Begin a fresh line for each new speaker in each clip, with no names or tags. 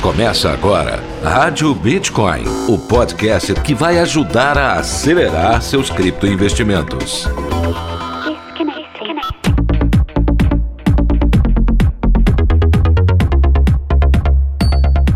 Começa agora Rádio Bitcoin, o podcast que vai ajudar a acelerar seus criptoinvestimentos.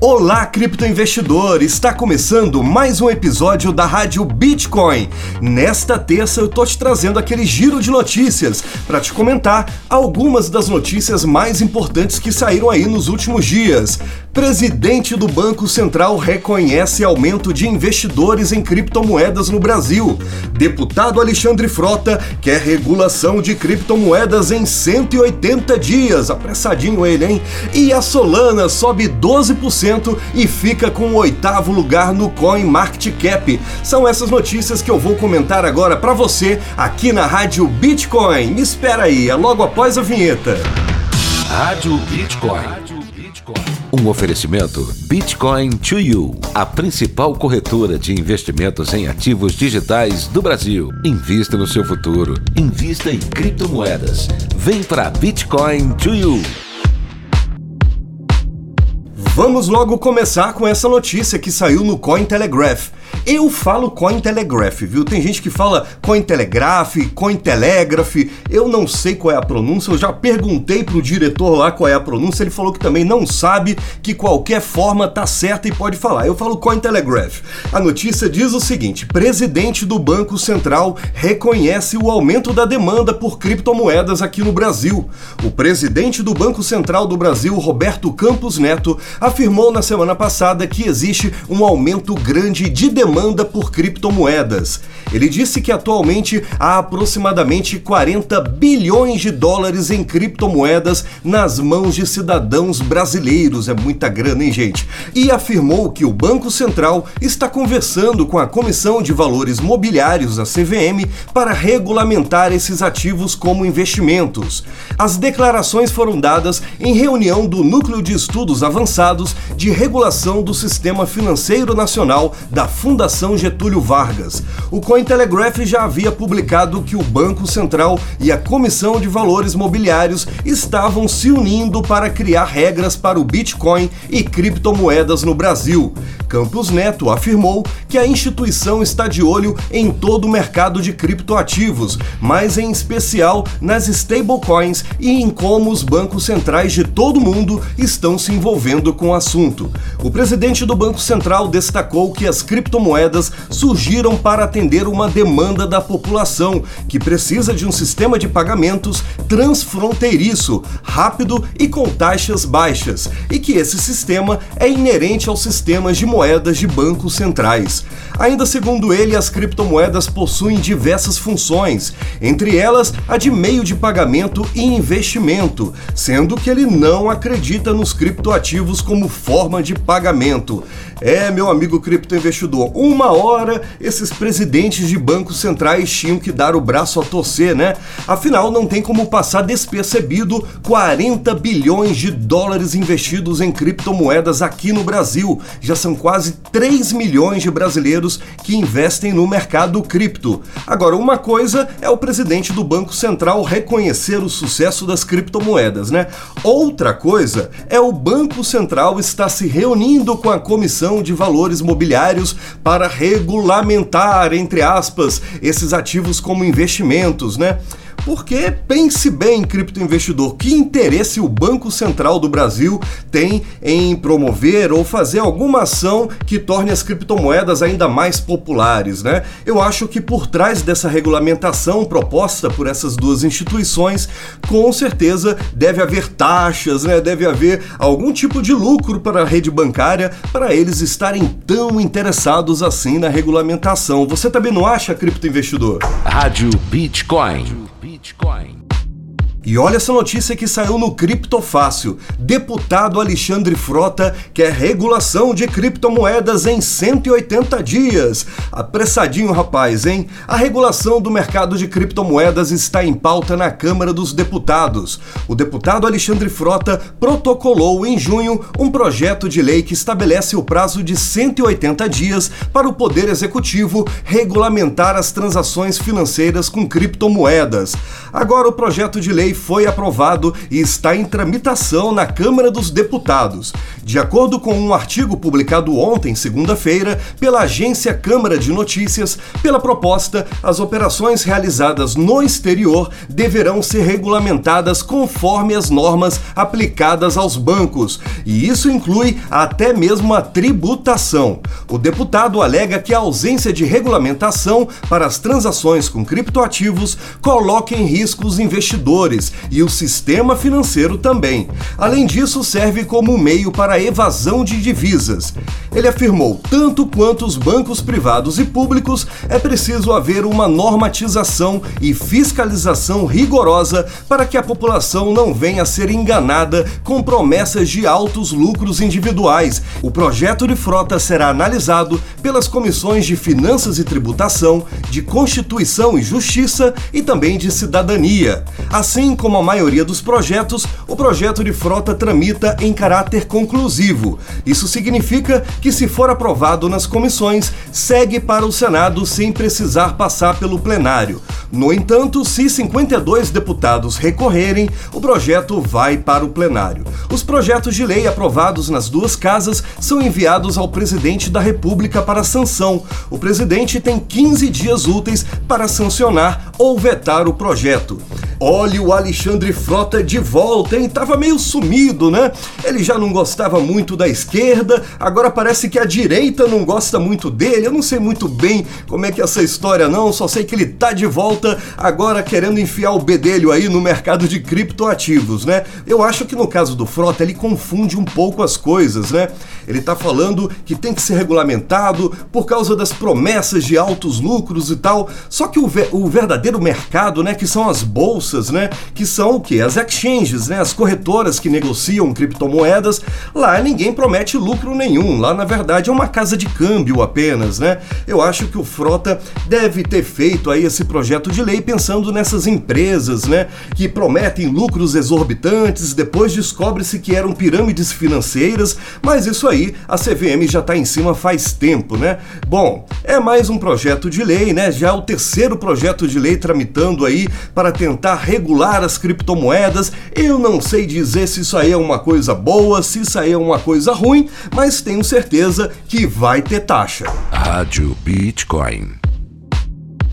Olá, criptoinvestidor! Está começando mais um episódio da Rádio Bitcoin. Nesta terça eu tô te trazendo aquele giro de notícias para te comentar algumas das notícias mais importantes que saíram aí nos últimos dias. Presidente do Banco Central reconhece aumento de investidores em criptomoedas no Brasil. Deputado Alexandre Frota quer regulação de criptomoedas em 180 dias. Apressadinho ele, hein? E a Solana sobe 12% e fica com o oitavo lugar no Coin Market Cap. São essas notícias que eu vou comentar agora para você aqui na Rádio Bitcoin. Me espera aí, é logo após a vinheta.
Rádio Bitcoin. Oferecimento Bitcoin to You, a principal corretora de investimentos em ativos digitais do Brasil. Invista no seu futuro. Invista em criptomoedas. Vem para Bitcoin to You.
Vamos logo começar com essa notícia que saiu no Cointelegraph. Eu falo Cointelegraph, viu? Tem gente que fala Cointelegraph, Cointelegraph. Eu não sei qual é a pronúncia. Eu já perguntei pro diretor lá qual é a pronúncia. Ele falou que também não sabe que qualquer forma tá certa e pode falar. Eu falo Cointelegraph. A notícia diz o seguinte: presidente do Banco Central reconhece o aumento da demanda por criptomoedas aqui no Brasil. O presidente do Banco Central do Brasil, Roberto Campos Neto, afirmou na semana passada que existe um aumento grande de demanda por criptomoedas. Ele disse que atualmente há aproximadamente 40 bilhões de dólares em criptomoedas nas mãos de cidadãos brasileiros. É muita grana, hein, gente? E afirmou que o Banco Central está conversando com a Comissão de Valores Mobiliários, a CVM, para regulamentar esses ativos como investimentos. As declarações foram dadas em reunião do Núcleo de Estudos Avançados de Regulação do Sistema Financeiro Nacional da Fundação Getúlio Vargas. O Cointelegraph já havia publicado que o Banco Central e a Comissão de Valores Mobiliários estavam se unindo para criar regras para o Bitcoin e criptomoedas no Brasil. Campos Neto afirmou que a instituição está de olho em todo o mercado de criptoativos, mas em especial nas stablecoins e em como os bancos centrais de todo o mundo estão se envolvendo com o assunto. O presidente do Banco Central destacou que as criptomoedas criptomoedas surgiram para atender uma demanda da população que precisa de um sistema de pagamentos transfronteiriço, rápido e com taxas baixas, e que esse sistema é inerente aos sistemas de moedas de bancos centrais. Ainda segundo ele, as criptomoedas possuem diversas funções, entre elas a de meio de pagamento e investimento, sendo que ele não acredita nos criptoativos como forma de pagamento. É, meu amigo criptoinvestidor, uma hora esses presidentes de bancos centrais tinham que dar o braço a torcer, né? Afinal, não tem como passar despercebido 40 bilhões de dólares investidos em criptomoedas aqui no Brasil. Já são quase 3 milhões de brasileiros que investem no mercado cripto. Agora, uma coisa é o presidente do Banco Central reconhecer o sucesso das criptomoedas, né? Outra coisa é o Banco Central estar se reunindo com a Comissão de Valores Mobiliários para regulamentar, entre aspas, esses ativos como investimentos, né? Porque pense bem, criptoinvestidor, que interesse o Banco Central do Brasil tem em promover ou fazer alguma ação que torne as criptomoedas ainda mais populares, né? Eu acho que por trás dessa regulamentação proposta por essas duas instituições, com certeza deve haver taxas, né? Deve haver algum tipo de lucro para a rede bancária para eles estarem tão interessados assim na regulamentação. Você também não acha, criptoinvestidor?
Rádio Bitcoin. Bitcoin.
E olha essa notícia que saiu no Criptofácil. Deputado Alexandre Frota quer regulação de criptomoedas em 180 dias. Apressadinho, rapaz, hein? A regulação do mercado de criptomoedas está em pauta na Câmara dos Deputados. O deputado Alexandre Frota protocolou em junho um projeto de lei que estabelece o prazo de 180 dias para o Poder Executivo regulamentar as transações financeiras com criptomoedas. Agora o projeto de lei foi aprovado e está em tramitação na Câmara dos Deputados. De acordo com um artigo publicado ontem, segunda-feira, pela agência Câmara de Notícias, pela proposta, as operações realizadas no exterior deverão ser regulamentadas conforme as normas aplicadas aos bancos, e isso inclui até mesmo a tributação. O deputado alega que a ausência de regulamentação para as transações com criptoativos coloca em risco os investidores e o sistema financeiro também. Além disso, serve como meio para a evasão de divisas. Ele afirmou: tanto quanto os bancos privados e públicos, é preciso haver uma normatização e fiscalização rigorosa para que a população não venha a ser enganada com promessas de altos lucros individuais. O projeto de frota será analisado pelas comissões de Finanças e Tributação, de Constituição e Justiça e também de Cidadania. Assim como a maioria dos projetos, o projeto de frota tramita em caráter conclusivo. Isso significa que, se for aprovado nas comissões, segue para o Senado sem precisar passar pelo plenário. No entanto, se 52 deputados recorrerem, o projeto vai para o plenário. Os projetos de lei aprovados nas duas casas são enviados ao presidente da República para sanção. O presidente tem 15 dias úteis para sancionar ou vetar o projeto. abertura. Olha o Alexandre Frota de volta, hein? Tava meio sumido, né? Ele já não gostava muito da esquerda, agora parece que a direita não gosta muito dele. Eu não sei muito bem como é que é essa história não, só sei que ele tá de volta agora querendo enfiar o bedelho aí no mercado de criptoativos, né? Eu acho que no caso do Frota ele confunde um pouco as coisas, né? Ele tá falando que tem que ser regulamentado por causa das promessas de altos lucros e tal. Só que o, ver o verdadeiro mercado, né, que são as bolsas bolsas, né? Que são o que? As exchanges, né? As corretoras que negociam criptomoedas. Lá ninguém promete lucro nenhum. Lá, na verdade, é uma casa de câmbio apenas, né? Eu acho que o Frota deve ter feito aí esse projeto de lei pensando nessas empresas, né? Que prometem lucros exorbitantes, depois descobre-se que eram pirâmides financeiras, mas isso aí a CVM já está em cima faz tempo, né? Bom, é mais um projeto de lei, né? Já é o terceiro projeto de lei tramitando aí para tentar regular as criptomoedas. Eu não sei dizer se isso aí é uma coisa boa, se isso aí é uma coisa ruim, mas tenho certeza que vai ter taxa.
Rádio Bitcoin.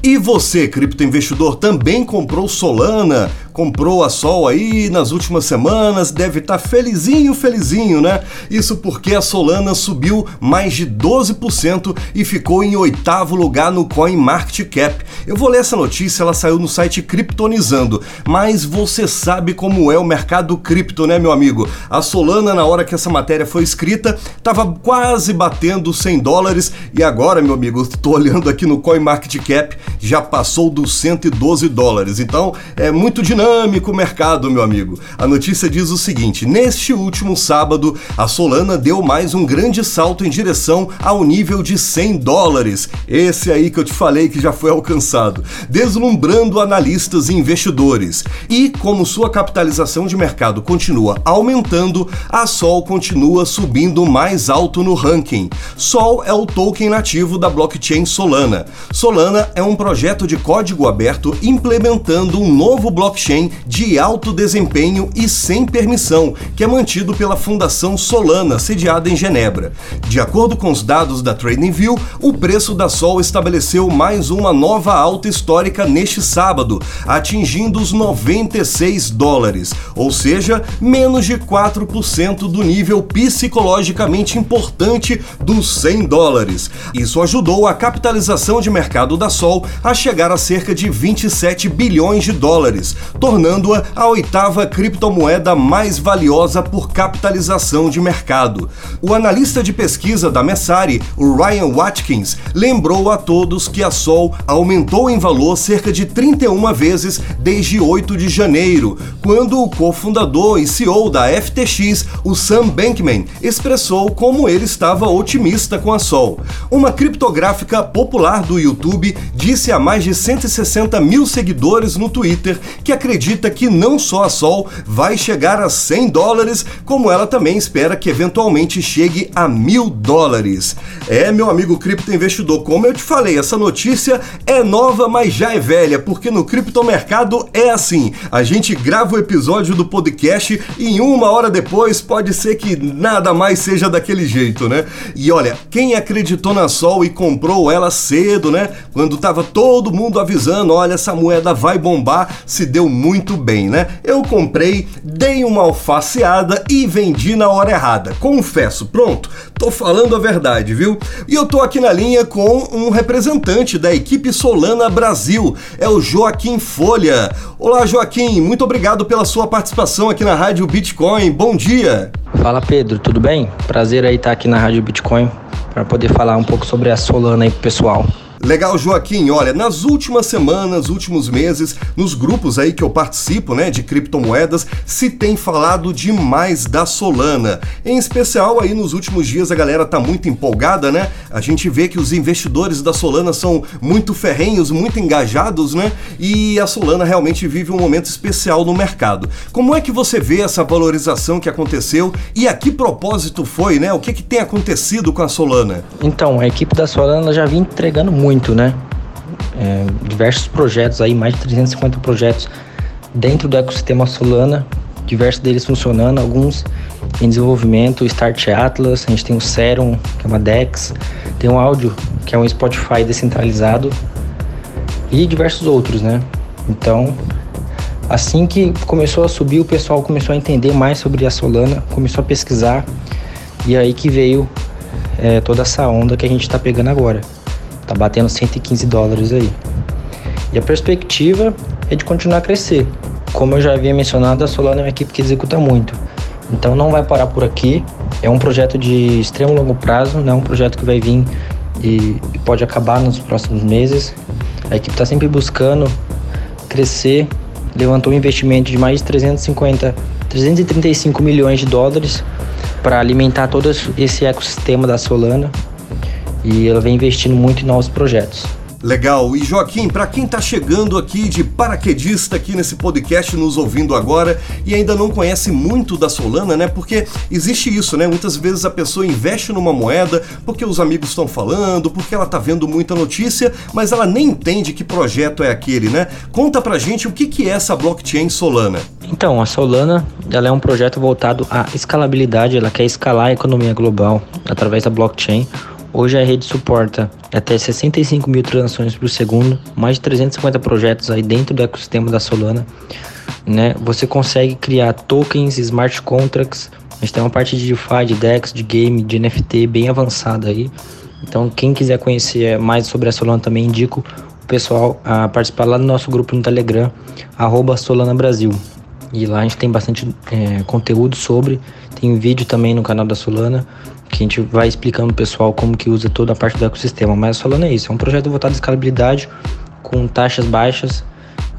E você, criptoinvestidor, também comprou Solana? Comprou a Sol aí nas últimas semanas, deve estar tá felizinho, felizinho, né? Isso porque a Solana subiu mais de 12% e ficou em oitavo lugar no CoinMarketCap. Eu vou ler essa notícia, ela saiu no site Kryptonizando, mas você sabe como é o mercado cripto, né, meu amigo? A Solana, na hora que essa matéria foi escrita, estava quase batendo 100 dólares e agora, meu amigo, estou olhando aqui no CoinMarketCap, já passou dos 112 dólares. Então, é muito dinâmico dinâmico mercado, meu amigo. A notícia diz o seguinte: neste último sábado, a Solana deu mais um grande salto em direção ao nível de 100 dólares. Esse aí que eu te falei que já foi alcançado, deslumbrando analistas e investidores. E como sua capitalização de mercado continua aumentando, a Sol continua subindo mais alto no ranking. Sol é o token nativo da blockchain Solana. Solana é um projeto de código aberto implementando um novo blockchain de alto desempenho e sem permissão, que é mantido pela Fundação Solana, sediada em Genebra. De acordo com os dados da TradingView, o preço da Sol estabeleceu mais uma nova alta histórica neste sábado, atingindo os 96 dólares, ou seja, menos de 4% do nível psicologicamente importante dos 100 dólares. Isso ajudou a capitalização de mercado da Sol a chegar a cerca de 27 bilhões de dólares, tornando-a a oitava criptomoeda mais valiosa por capitalização de mercado. O analista de pesquisa da Messari, o Ryan Watkins, lembrou a todos que a Sol aumentou em valor cerca de 31 vezes desde 8 de janeiro, quando o cofundador e CEO da FTX, o Sam Bankman, expressou como ele estava otimista com a Sol. Uma criptográfica popular do YouTube disse a mais de 160 mil seguidores no Twitter que a acredita que não só a Sol vai chegar a 100 dólares, como ela também espera que eventualmente chegue a mil dólares. É, meu amigo cripto investidor, como eu te falei, essa notícia é nova, mas já é velha, porque no criptomercado é assim. A gente grava o episódio do podcast e uma hora depois pode ser que nada mais seja daquele jeito, né? E olha, quem acreditou na Sol e comprou ela cedo, né? Quando tava todo mundo avisando, olha, essa moeda vai bombar, se deu muito bem, né? Eu comprei, dei uma alfaceada e vendi na hora errada. Confesso, pronto, tô falando a verdade, viu? E eu tô aqui na linha com um representante da equipe Solana Brasil, é o Joaquim Folha. Olá, Joaquim, muito obrigado pela sua participação aqui na Rádio Bitcoin. Bom dia.
Fala, Pedro, tudo bem? Prazer aí estar aqui na Rádio Bitcoin para poder falar um pouco sobre a Solana aí pro pessoal.
Legal, Joaquim. Olha, nas últimas semanas, últimos meses, nos grupos aí que eu participo, né, de criptomoedas, se tem falado demais da Solana. Em especial aí nos últimos dias a galera tá muito empolgada, né? A gente vê que os investidores da Solana são muito ferrenhos, muito engajados, né? E a Solana realmente vive um momento especial no mercado. Como é que você vê essa valorização que aconteceu e a que propósito foi, né? O que que tem acontecido com a Solana?
Então, a equipe da Solana já vinha entregando muito muito, né? É, diversos projetos aí, mais de 350 projetos dentro do ecossistema Solana, diversos deles funcionando, alguns em desenvolvimento, Start Atlas, a gente tem o Serum, que é uma DEX, tem o Áudio, que é um Spotify descentralizado e diversos outros, né? Então, assim que começou a subir, o pessoal começou a entender mais sobre a Solana, começou a pesquisar e aí que veio é, toda essa onda que a gente está pegando agora. Tá batendo 115 dólares aí. E a perspectiva é de continuar a crescer. Como eu já havia mencionado, a Solana é uma equipe que executa muito. Então não vai parar por aqui. É um projeto de extremo longo prazo, não é um projeto que vai vir e, pode acabar nos próximos meses. A equipe está sempre buscando crescer. Levantou um investimento de mais de 350, 335 milhões de dólares para alimentar todo esse ecossistema da Solana e ela vem investindo muito em novos projetos.
Legal. E Joaquim, para quem está chegando aqui de paraquedista aqui nesse podcast nos ouvindo agora e ainda não conhece muito da Solana, né? Porque existe isso, né? Muitas vezes a pessoa investe numa moeda porque os amigos estão falando, porque ela está vendo muita notícia, mas ela nem entende que projeto é aquele, né? Conta pra gente o que que é essa blockchain Solana.
Então, a Solana, ela é um projeto voltado à escalabilidade, ela quer escalar a economia global através da blockchain Hoje a rede suporta até 65 mil transações por segundo, mais de 350 projetos aí dentro do ecossistema da Solana. Né? Você consegue criar tokens, smart contracts, a gente tem uma parte de DeFi, de DEX, de game, de NFT bem avançada aí. Então quem quiser conhecer mais sobre a Solana também indico o pessoal a participar lá do nosso grupo no Telegram, arroba Solana Brasil. E lá a gente tem bastante é, conteúdo sobre, tem vídeo também no canal da Solana que a gente vai explicando pro pessoal como que usa toda a parte do ecossistema. Mas falando é isso, é um projeto voltado à escalabilidade com taxas baixas.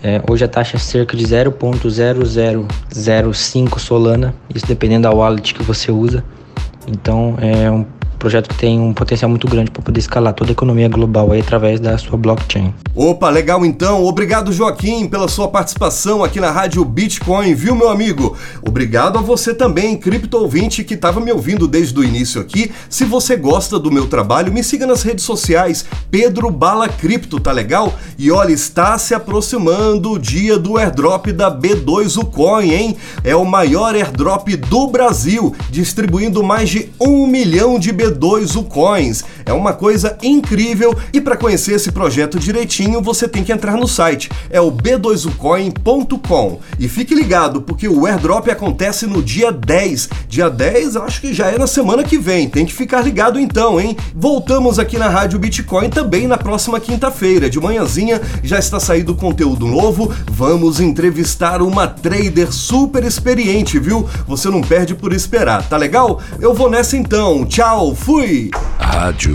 É, hoje a taxa é cerca de 0.0005 Solana, isso dependendo da wallet que você usa. Então é um projeto que tem um potencial muito grande para poder escalar toda a economia global aí através da sua blockchain.
Opa, legal então. Obrigado, Joaquim, pela sua participação aqui na Rádio Bitcoin, viu, meu amigo? Obrigado a você também, cripto ouvinte, que estava me ouvindo desde o início aqui. Se você gosta do meu trabalho, me siga nas redes sociais, Pedro Bala Cripto, tá legal? E olha, está se aproximando o dia do airdrop da B2 Ucoin, hein? É o maior airdrop do Brasil, distribuindo mais de um milhão de B2 B2 Ucoins. É uma coisa incrível e para conhecer esse projeto direitinho você tem que entrar no site. É o b2ucoin.com. E fique ligado porque o airdrop acontece no dia 10. Dia 10 acho que já é na semana que vem. Tem que ficar ligado então, hein? Voltamos aqui na Rádio Bitcoin também na próxima quinta-feira. De manhãzinha já está saindo conteúdo novo. Vamos entrevistar uma trader super experiente, viu? Você não perde por esperar, tá legal? Eu vou nessa então. Tchau, Fui!